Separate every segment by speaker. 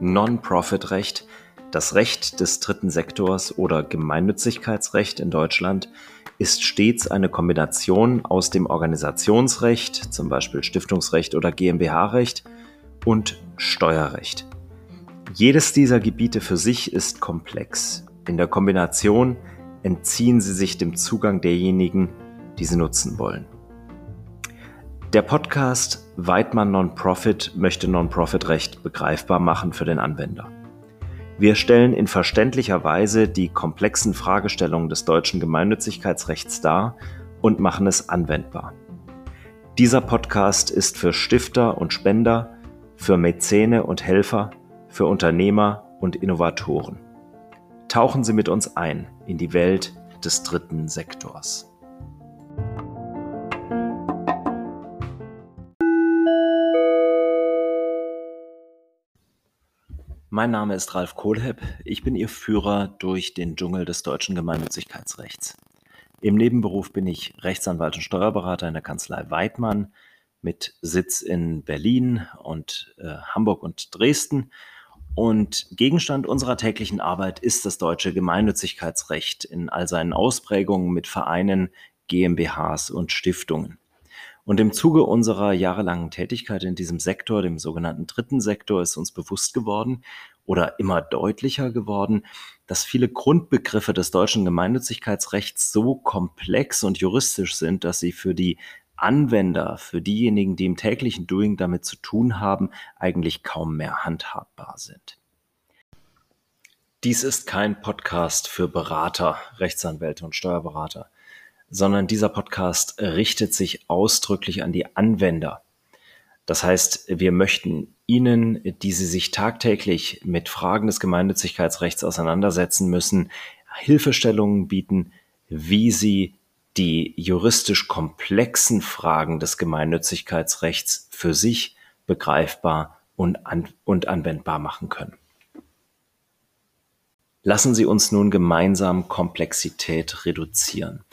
Speaker 1: Non-Profit-Recht, das Recht des dritten Sektors oder Gemeinnützigkeitsrecht in Deutschland, ist stets eine Kombination aus dem Organisationsrecht, zum Beispiel Stiftungsrecht oder GmbH-Recht, und Steuerrecht. Jedes dieser Gebiete für sich ist komplex. In der Kombination entziehen sie sich dem Zugang derjenigen, die sie nutzen wollen. Der Podcast Weidmann Non-Profit möchte Non-Profit-Recht begreifbar machen für den Anwender. Wir stellen in verständlicher Weise die komplexen Fragestellungen des deutschen Gemeinnützigkeitsrechts dar und machen es anwendbar. Dieser Podcast ist für Stifter und Spender, für Mäzene und Helfer, für Unternehmer und Innovatoren. Tauchen Sie mit uns ein in die Welt des dritten Sektors. Mein Name ist Ralf Kohlhepp. Ich bin Ihr Führer durch den Dschungel des deutschen Gemeinnützigkeitsrechts. Im Nebenberuf bin ich Rechtsanwalt und Steuerberater in der Kanzlei Weidmann mit Sitz in Berlin und äh, Hamburg und Dresden. Und Gegenstand unserer täglichen Arbeit ist das deutsche Gemeinnützigkeitsrecht in all seinen Ausprägungen mit Vereinen, GmbHs und Stiftungen. Und im Zuge unserer jahrelangen Tätigkeit in diesem Sektor, dem sogenannten dritten Sektor, ist uns bewusst geworden oder immer deutlicher geworden, dass viele Grundbegriffe des deutschen Gemeinnützigkeitsrechts so komplex und juristisch sind, dass sie für die Anwender, für diejenigen, die im täglichen Doing damit zu tun haben, eigentlich kaum mehr handhabbar sind. Dies ist kein Podcast für Berater, Rechtsanwälte und Steuerberater sondern dieser Podcast richtet sich ausdrücklich an die Anwender. Das heißt, wir möchten Ihnen, die Sie sich tagtäglich mit Fragen des Gemeinnützigkeitsrechts auseinandersetzen müssen, Hilfestellungen bieten, wie Sie die juristisch komplexen Fragen des Gemeinnützigkeitsrechts für sich begreifbar und, an und anwendbar machen können. Lassen Sie uns nun gemeinsam Komplexität reduzieren.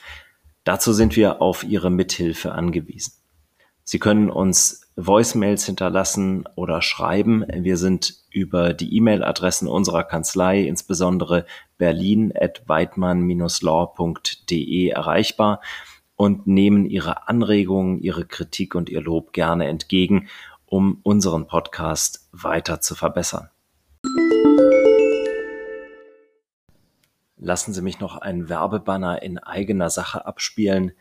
Speaker 1: Dazu sind wir auf Ihre Mithilfe angewiesen. Sie können uns Voicemails hinterlassen oder schreiben. Wir sind über die E-Mail-Adressen unserer Kanzlei, insbesondere berlin.weidmann-law.de erreichbar und nehmen Ihre Anregungen, Ihre Kritik und Ihr Lob gerne entgegen, um unseren Podcast weiter zu verbessern. Lassen Sie mich noch einen Werbebanner in eigener Sache abspielen.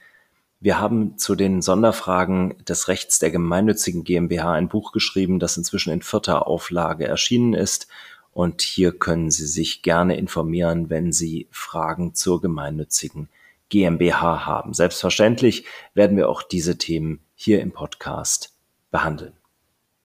Speaker 1: Wir haben zu den Sonderfragen des Rechts der gemeinnützigen GmbH ein Buch geschrieben, das inzwischen in vierter Auflage erschienen ist. Und hier können Sie sich gerne informieren, wenn Sie Fragen zur gemeinnützigen GmbH haben. Selbstverständlich werden wir auch diese Themen hier im Podcast behandeln.